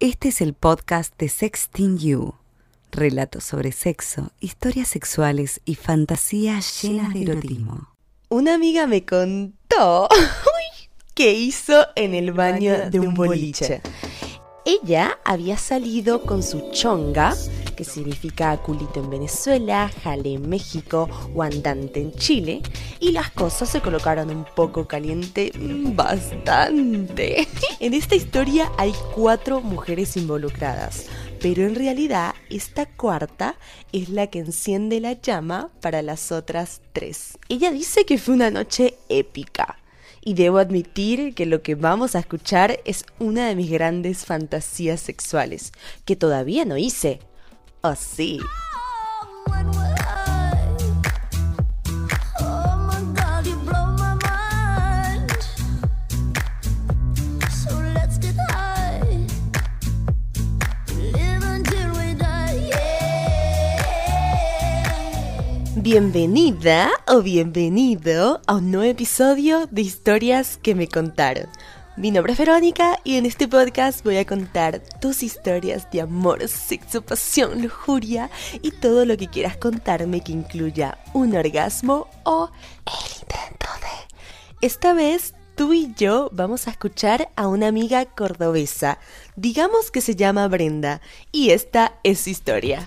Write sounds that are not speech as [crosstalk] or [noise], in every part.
Este es el podcast de Sexting You. Relatos sobre sexo, historias sexuales y fantasías llenas de erotismo. Una amiga me contó [laughs] qué hizo en el baño de un boliche. Ella había salido con su chonga, que significa culito en Venezuela, jale en México o andante en Chile, y las cosas se colocaron un poco caliente, mm, bastante. [laughs] En esta historia hay cuatro mujeres involucradas, pero en realidad esta cuarta es la que enciende la llama para las otras tres. Ella dice que fue una noche épica y debo admitir que lo que vamos a escuchar es una de mis grandes fantasías sexuales, que todavía no hice. ¿Oh sí? Bienvenida o bienvenido a un nuevo episodio de historias que me contaron. Mi nombre es Verónica y en este podcast voy a contar tus historias de amor, sexo, pasión, lujuria y todo lo que quieras contarme que incluya un orgasmo o el intento de. Esta vez tú y yo vamos a escuchar a una amiga cordobesa, digamos que se llama Brenda, y esta es su historia.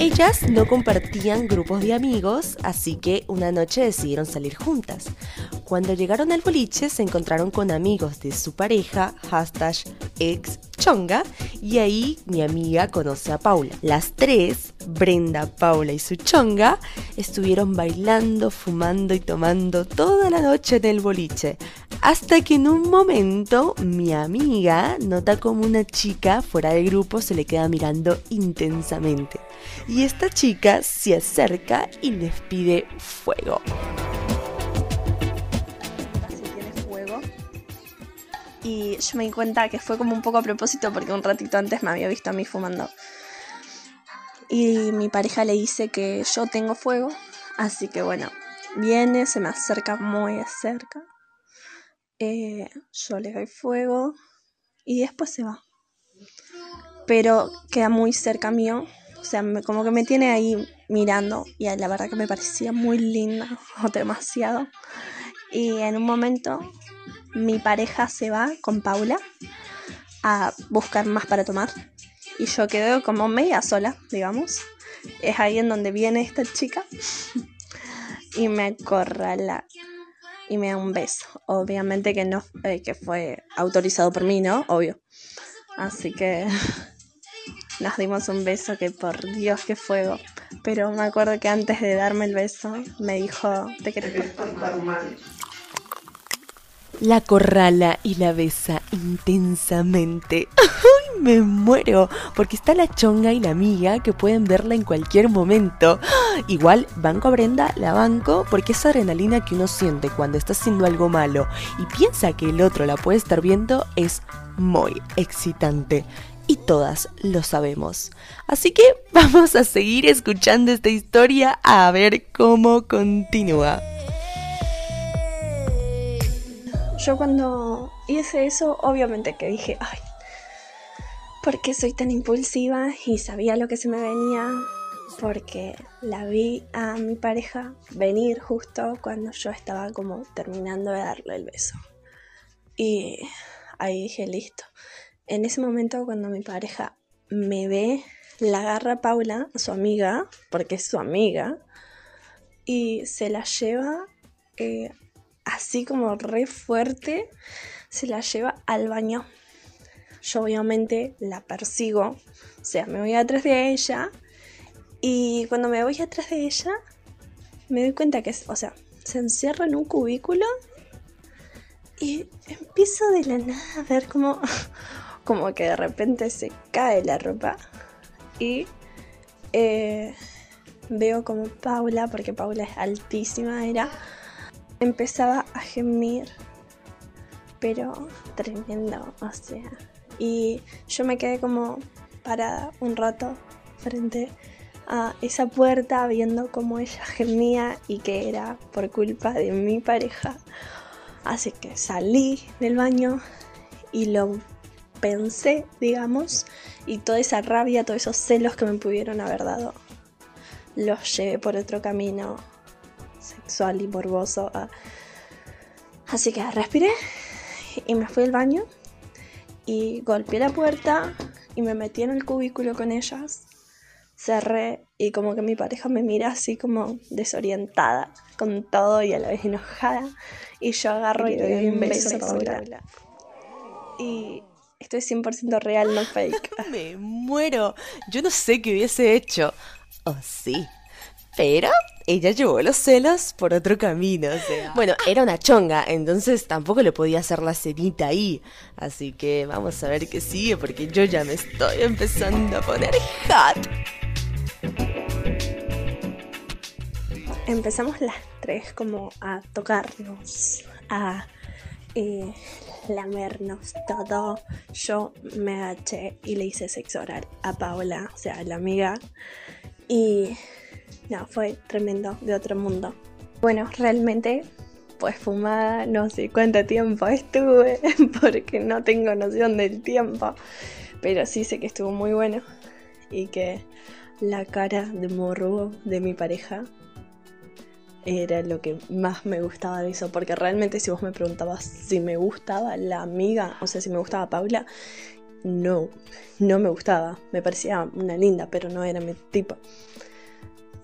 Ellas no compartían grupos de amigos, así que una noche decidieron salir juntas. Cuando llegaron al boliche se encontraron con amigos de su pareja, hashtag ex chonga, y ahí mi amiga conoce a Paula. Las tres, Brenda, Paula y su chonga, estuvieron bailando, fumando y tomando toda la noche en el boliche, hasta que en un momento mi amiga nota como una chica fuera del grupo se le queda mirando intensamente y esta chica se acerca y les pide fuego. Y yo me di cuenta que fue como un poco a propósito porque un ratito antes me había visto a mí fumando. Y mi pareja le dice que yo tengo fuego. Así que bueno, viene, se me acerca muy cerca. Eh, yo le doy fuego y después se va. Pero queda muy cerca mío o sea, como que me tiene ahí mirando y la verdad que me parecía muy linda [laughs] o demasiado. Y en un momento mi pareja se va con Paula a buscar más para tomar y yo quedo como media sola, digamos. Es ahí en donde viene esta chica y me acorrala y me da un beso. Obviamente que no, eh, que fue autorizado por mí, ¿no? Obvio. Así que [laughs] nos dimos un beso que por Dios que fuego. Pero me acuerdo que antes de darme el beso me dijo, te querés. La corrala y la besa intensamente. ¡Ay, me muero! Porque está la chonga y la amiga que pueden verla en cualquier momento. Igual, banco a Brenda, la banco, porque esa adrenalina que uno siente cuando está haciendo algo malo y piensa que el otro la puede estar viendo es muy excitante y todas lo sabemos. Así que [laughs] vamos a seguir escuchando esta historia a ver cómo continúa. Yo cuando hice eso, obviamente que dije, ay, ¿por qué soy tan impulsiva? Y sabía lo que se me venía, porque la vi a mi pareja venir justo cuando yo estaba como terminando de darle el beso. Y ahí dije, listo, en ese momento cuando mi pareja me ve, la agarra Paula, su amiga, porque es su amiga, y se la lleva eh, así como re fuerte, se la lleva al baño. Yo obviamente la persigo, o sea, me voy atrás de ella y cuando me voy atrás de ella me doy cuenta que, o sea, se encierra en un cubículo y empiezo de la nada a ver como [laughs] como que de repente se cae la ropa y eh, veo como Paula, porque Paula es altísima, era, empezaba a gemir, pero tremendo, o sea, y yo me quedé como parada un rato frente a esa puerta viendo cómo ella gemía y que era por culpa de mi pareja. Así que salí del baño y lo pensé, digamos, y toda esa rabia, todos esos celos que me pudieron haber dado, los llevé por otro camino sexual y morboso. Ah. Así que respiré y me fui al baño y golpeé la puerta y me metí en el cubículo con ellas. Cerré y como que mi pareja me mira así como desorientada con todo y a la vez enojada. Y yo agarro y, le doy un beso a Paula. Y estoy 100% real, no fake. [laughs] me muero. Yo no sé qué hubiese hecho. Oh, sí. Pero ella llevó los celos por otro camino, o sea. Bueno, era una chonga, entonces tampoco le podía hacer la cenita ahí. Así que vamos a ver qué sigue, porque yo ya me estoy empezando a poner hot. Empezamos las tres como a tocarnos, a eh, lamernos todo. Yo me agaché y le hice sexo oral a Paula, o sea, a la amiga. Y no, fue tremendo, de otro mundo. Bueno, realmente, pues fumada, no sé cuánto tiempo estuve, [laughs] porque no tengo noción del tiempo, pero sí sé que estuvo muy bueno y que la cara de morro de mi pareja era lo que más me gustaba de eso, porque realmente si vos me preguntabas si me gustaba la amiga, o sea, si me gustaba Paula, no, no me gustaba, me parecía una linda, pero no era mi tipo.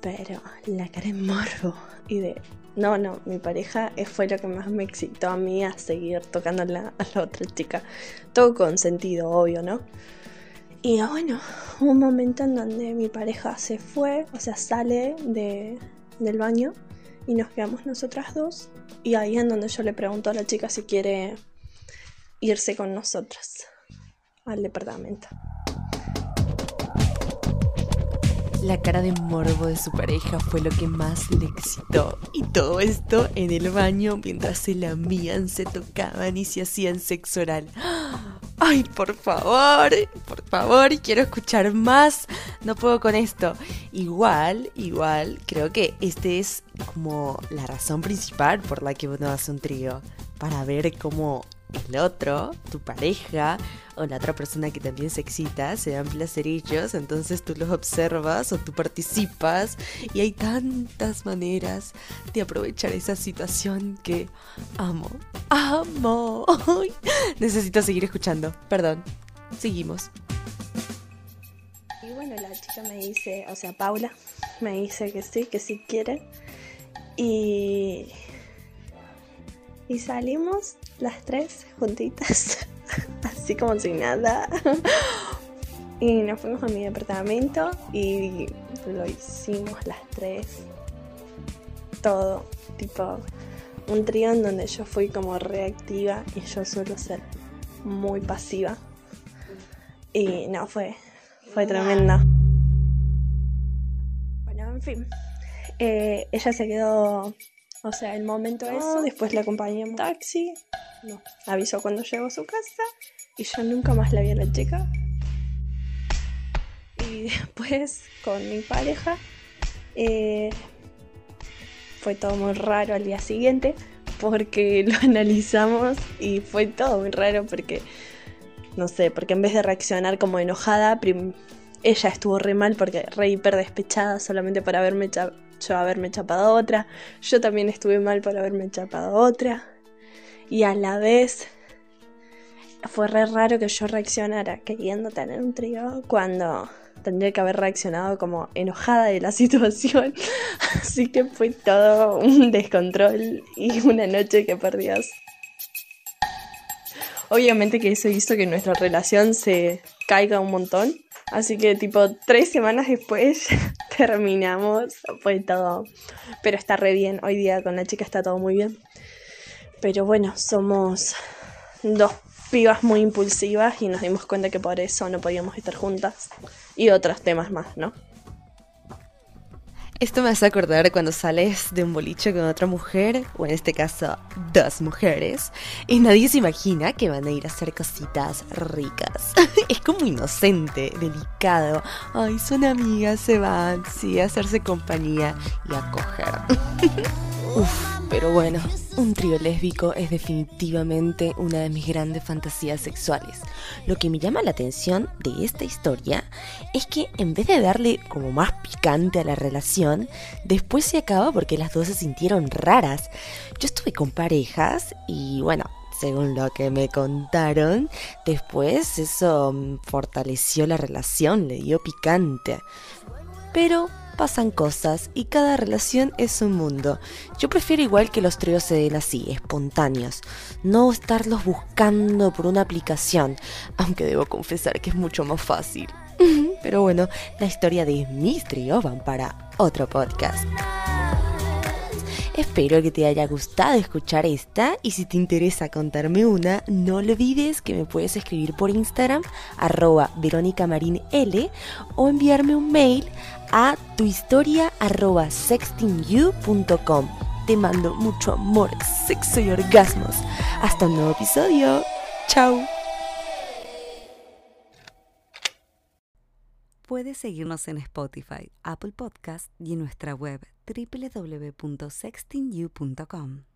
Pero la cara de morbo y de... No, no, mi pareja fue lo que más me excitó a mí a seguir tocando a la otra chica. Todo con sentido, obvio, ¿no? Y bueno, hubo un momento en donde mi pareja se fue, o sea, sale de, del baño y nos quedamos nosotras dos. Y ahí es donde yo le pregunto a la chica si quiere irse con nosotras al departamento. La cara de morbo de su pareja fue lo que más le excitó. Y todo esto en el baño mientras se lamían, se tocaban y se hacían sexo oral. [gasps] Ay, por favor, por favor, quiero escuchar más. No puedo con esto. Igual, igual, creo que este es como la razón principal por la que uno hace un trío. Para ver cómo el otro, tu pareja o la otra persona que también se excita, se dan placerillos, entonces tú los observas o tú participas y hay tantas maneras de aprovechar esa situación que amo, amo. Necesito seguir escuchando, perdón, seguimos. Y bueno, la chica me dice, o sea, Paula me dice que sí, que sí quiere. Y, y salimos las tres juntitas, [laughs] así como sin nada. y nos fuimos a mi departamento y lo hicimos las tres. Todo, tipo un trío en donde yo fui como reactiva y yo suelo ser muy pasiva. Y no, fue, fue tremendo. Bueno, en fin. Eh, ella se quedó o sea, el momento eso, después la acompañé en taxi, no, avisó cuando llegó a su casa y yo nunca más la vi a la chica. Y [laughs] después con mi pareja eh, fue todo muy raro al día siguiente porque [laughs] lo analizamos y fue todo muy raro porque, no sé, porque en vez de reaccionar como enojada, ella estuvo re mal porque re hiper despechada solamente para haberme yo haberme chapado otra, yo también estuve mal por haberme chapado otra, y a la vez fue re raro que yo reaccionara queriendo tener un trío cuando tendría que haber reaccionado como enojada de la [laughs] situación. Así que fue todo un descontrol y una noche que perdías. Obviamente que eso hizo que nuestra relación se caiga un montón. Así que tipo tres semanas después [laughs] terminamos, fue todo, pero está re bien, hoy día con la chica está todo muy bien. Pero bueno, somos dos pibas muy impulsivas y nos dimos cuenta que por eso no podíamos estar juntas y otros temas más, ¿no? Esto me hace acordar cuando sales de un boliche con otra mujer, o en este caso dos mujeres, y nadie se imagina que van a ir a hacer cositas ricas. [laughs] es como inocente, delicado. Ay, son amigas, se van, sí, a hacerse compañía y a coger. [laughs] Uf, pero bueno, Un trío lésbico es definitivamente una de mis grandes fantasías sexuales. Lo que me llama la atención de esta historia es que en vez de darle como más picante a la relación, después se acaba porque las dos se sintieron raras. Yo estuve con parejas y bueno, según lo que me contaron, después eso fortaleció la relación, le dio picante. Pero pasan cosas y cada relación es un mundo. Yo prefiero igual que los tríos se den así, espontáneos, no estarlos buscando por una aplicación, aunque debo confesar que es mucho más fácil. Pero bueno, la historia de mis tríos van para otro podcast. Espero que te haya gustado escuchar esta y si te interesa contarme una, no olvides que me puedes escribir por Instagram arroba L o enviarme un mail a tuhistoria arroba sextingyou.com. Te mando mucho amor, sexo y orgasmos. Hasta un nuevo episodio. Chao. Puedes seguirnos en Spotify, Apple Podcast y en nuestra web www.sextingyou.com.